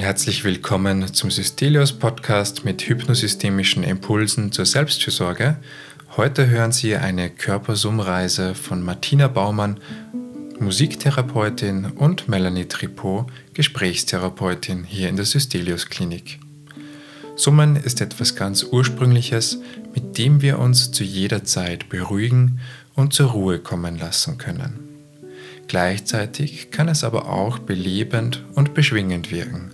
und herzlich willkommen zum Systelios Podcast mit hypnosystemischen Impulsen zur Selbstfürsorge. Heute hören Sie eine Körpersummreise von Martina Baumann, Musiktherapeutin und Melanie Tripot, Gesprächstherapeutin hier in der Systelios Klinik. Summen ist etwas ganz Ursprüngliches, mit dem wir uns zu jeder Zeit beruhigen und zur Ruhe kommen lassen können. Gleichzeitig kann es aber auch belebend und beschwingend wirken.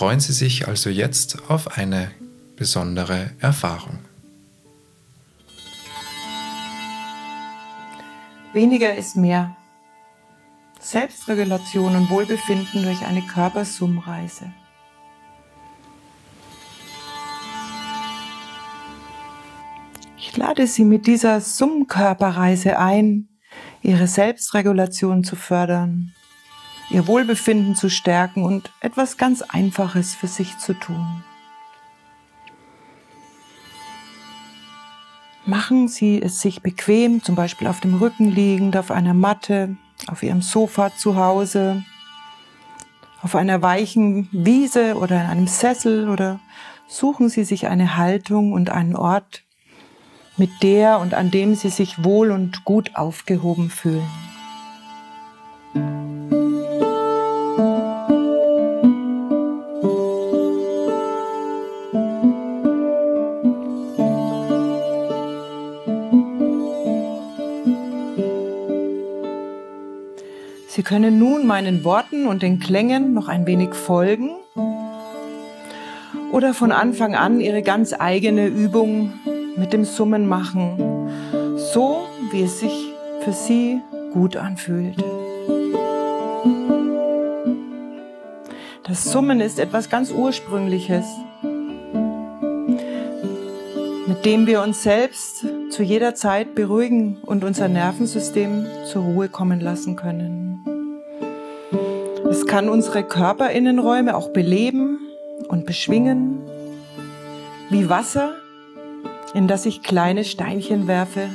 Freuen Sie sich also jetzt auf eine besondere Erfahrung. Weniger ist mehr. Selbstregulation und Wohlbefinden durch eine Körpersummreise. Ich lade Sie mit dieser Summkörperreise ein, ihre Selbstregulation zu fördern, ihr Wohlbefinden zu stärken und etwas ganz Einfaches für sich zu tun. Machen Sie es sich bequem, zum Beispiel auf dem Rücken liegend, auf einer Matte, auf Ihrem Sofa zu Hause, auf einer weichen Wiese oder in einem Sessel oder suchen Sie sich eine Haltung und einen Ort, mit der und an dem sie sich wohl und gut aufgehoben fühlen. Können nun meinen Worten und den Klängen noch ein wenig folgen oder von Anfang an Ihre ganz eigene Übung mit dem Summen machen, so wie es sich für Sie gut anfühlt. Das Summen ist etwas ganz Ursprüngliches, mit dem wir uns selbst zu jeder Zeit beruhigen und unser Nervensystem zur Ruhe kommen lassen können. Es kann unsere Körperinnenräume auch beleben und beschwingen, wie Wasser in das ich kleine Steinchen werfe.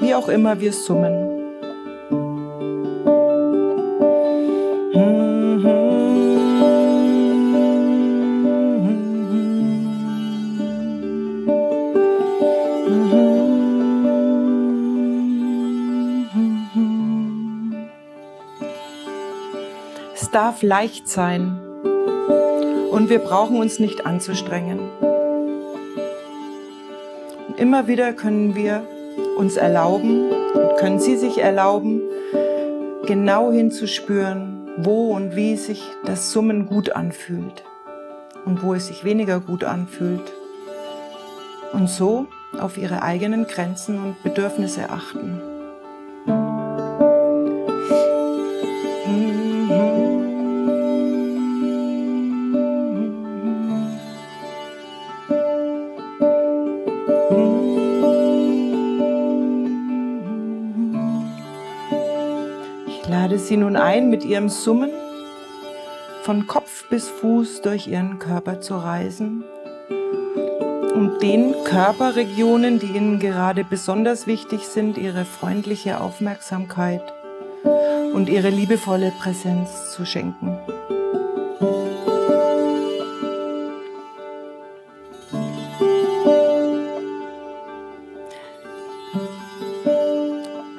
Wie auch immer wir summen. Darf leicht sein und wir brauchen uns nicht anzustrengen. Und immer wieder können wir uns erlauben und können Sie sich erlauben, genau hinzuspüren, wo und wie sich das Summen gut anfühlt und wo es sich weniger gut anfühlt. Und so auf Ihre eigenen Grenzen und Bedürfnisse achten. Sie nun ein, mit ihrem Summen von Kopf bis Fuß durch ihren Körper zu reisen und den Körperregionen, die ihnen gerade besonders wichtig sind, ihre freundliche Aufmerksamkeit und ihre liebevolle Präsenz zu schenken.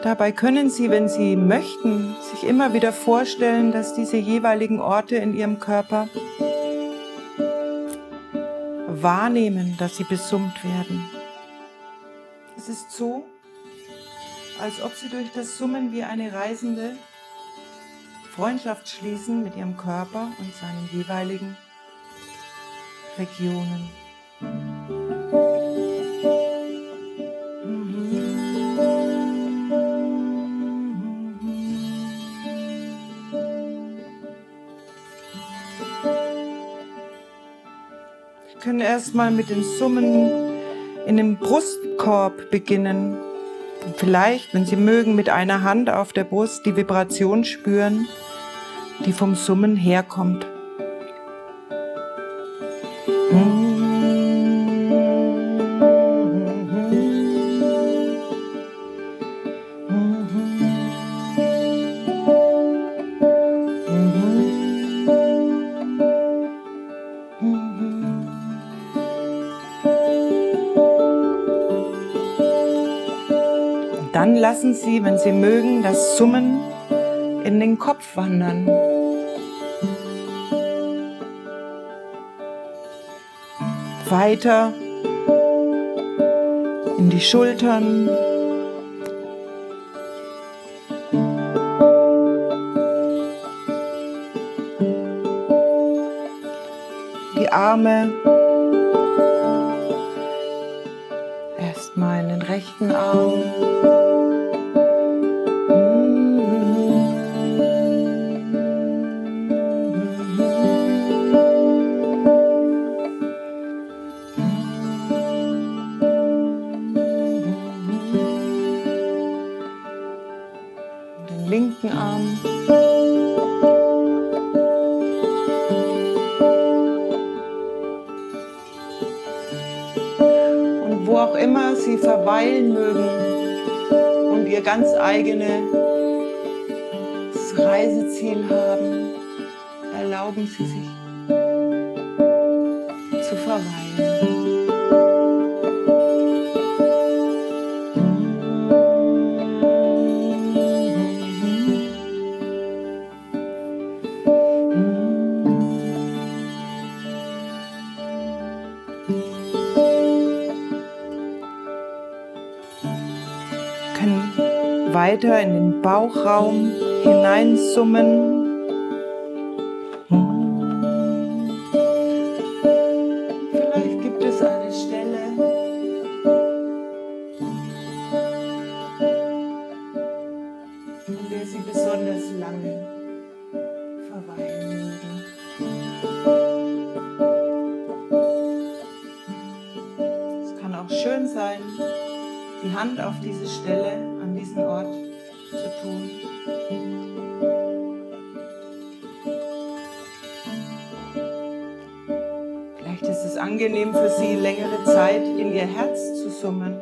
Dabei können Sie, wenn Sie möchten, sich immer wieder vorstellen, dass diese jeweiligen Orte in Ihrem Körper wahrnehmen, dass sie besummt werden. Es ist so, als ob Sie durch das Summen wie eine Reisende Freundschaft schließen mit Ihrem Körper und seinen jeweiligen Regionen. Erstmal mit den Summen in dem Brustkorb beginnen. Und vielleicht, wenn Sie mögen, mit einer Hand auf der Brust die Vibration spüren, die vom Summen herkommt. dann lassen Sie, wenn Sie mögen, das Summen in den Kopf wandern. Weiter in die Schultern. Die Arme. Erstmal in den rechten Arm. Ganz eigenes Reiseziel haben, erlauben Sie sich zu verweilen. Weiter in den Bauchraum hineinsummen. Angenehm für Sie, längere Zeit in Ihr Herz zu summen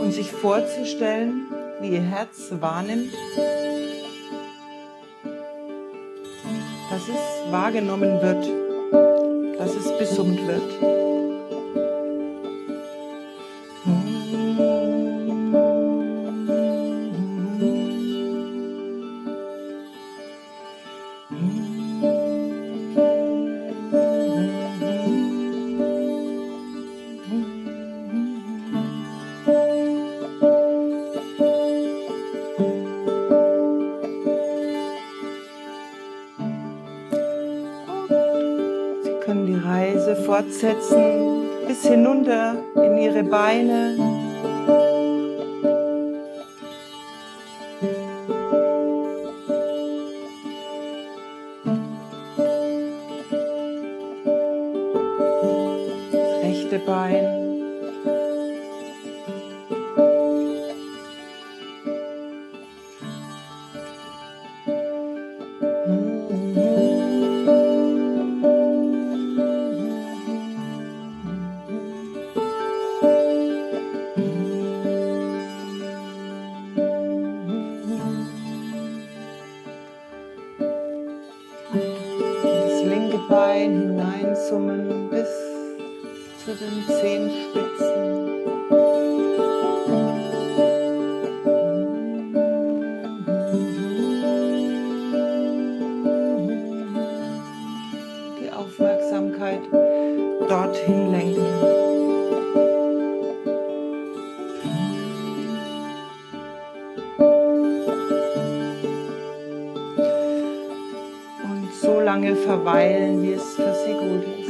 und sich vorzustellen, wie Ihr Herz wahrnimmt, dass es wahrgenommen wird, dass es besummt wird. Fortsetzen bis hinunter in ihre Beine. Rechte Bein. Bein hineinzoomen bis zu den Zehenspitzen. Lange verweilen, wie es für sie gut ist.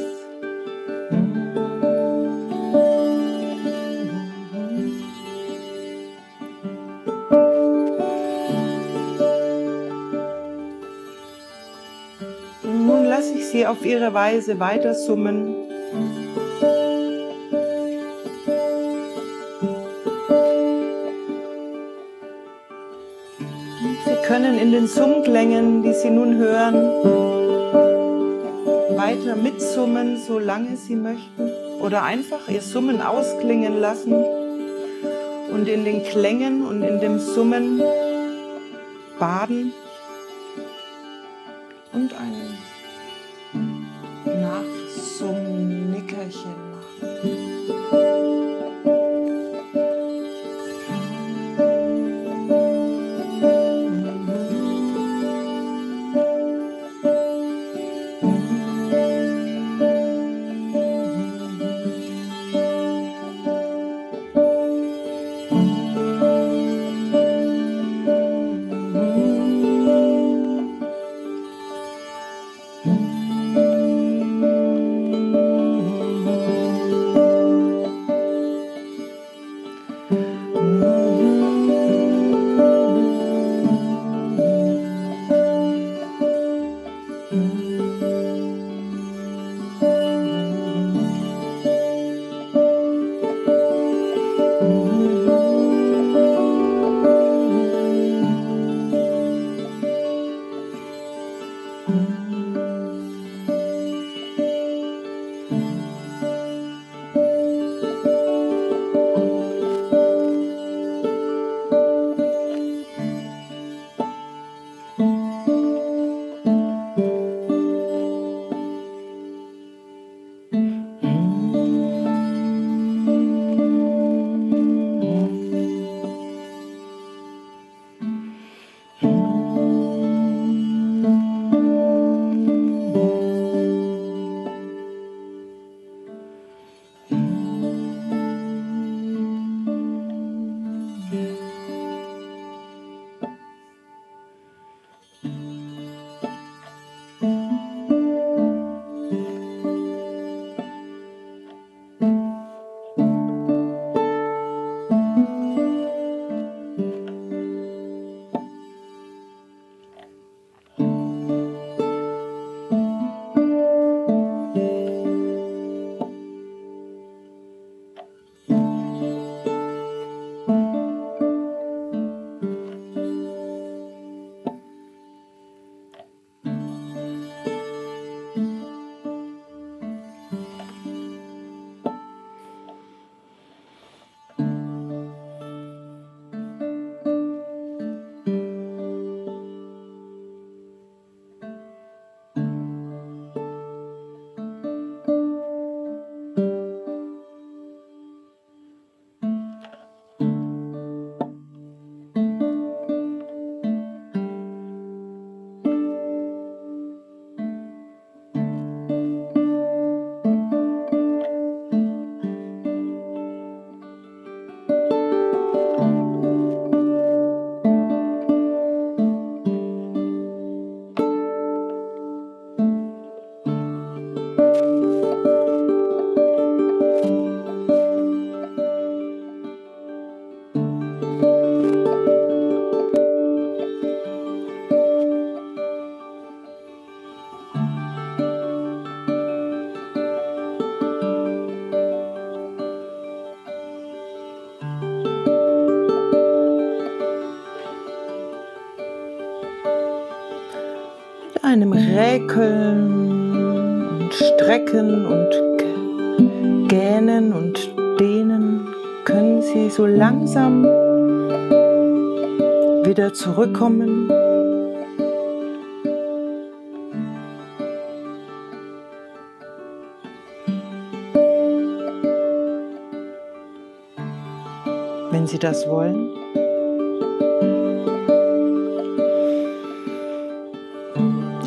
nun lasse ich sie auf ihre Weise weiter in den Summklängen, die Sie nun hören, weiter mitsummen, solange Sie möchten. Oder einfach Ihr Summen ausklingen lassen und in den Klängen und in dem Summen baden und ein strecken und gähnen und dehnen, können Sie so langsam wieder zurückkommen. Wenn Sie das wollen.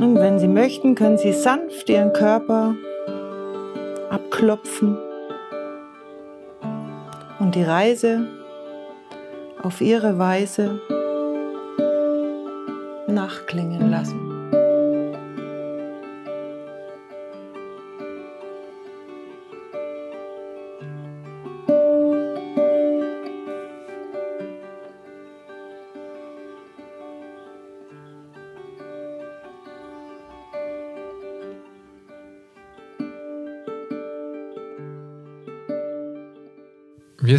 Und wenn Sie möchten, können Sie sanft Ihren Körper abklopfen und die Reise auf Ihre Weise nachklingen lassen.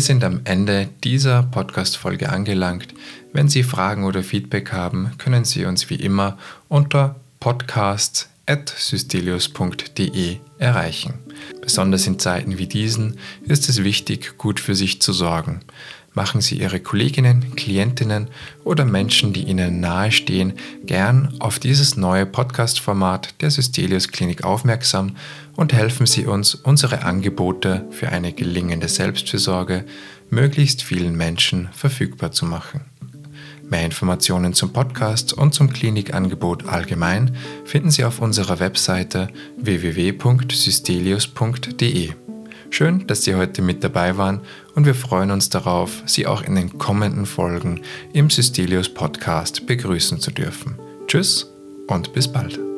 Wir sind am Ende dieser Podcast-Folge angelangt. Wenn Sie Fragen oder Feedback haben, können Sie uns wie immer unter podcasts.systelius.de erreichen. Besonders in Zeiten wie diesen ist es wichtig, gut für sich zu sorgen. Machen Sie Ihre Kolleginnen, Klientinnen oder Menschen, die Ihnen nahestehen, gern auf dieses neue Podcast-Format der Systelius Klinik aufmerksam und helfen Sie uns, unsere Angebote für eine gelingende Selbstfürsorge möglichst vielen Menschen verfügbar zu machen. Mehr Informationen zum Podcast und zum Klinikangebot allgemein finden Sie auf unserer Webseite www.systelius.de. Schön, dass Sie heute mit dabei waren und wir freuen uns darauf, Sie auch in den kommenden Folgen im Systelius Podcast begrüßen zu dürfen. Tschüss und bis bald.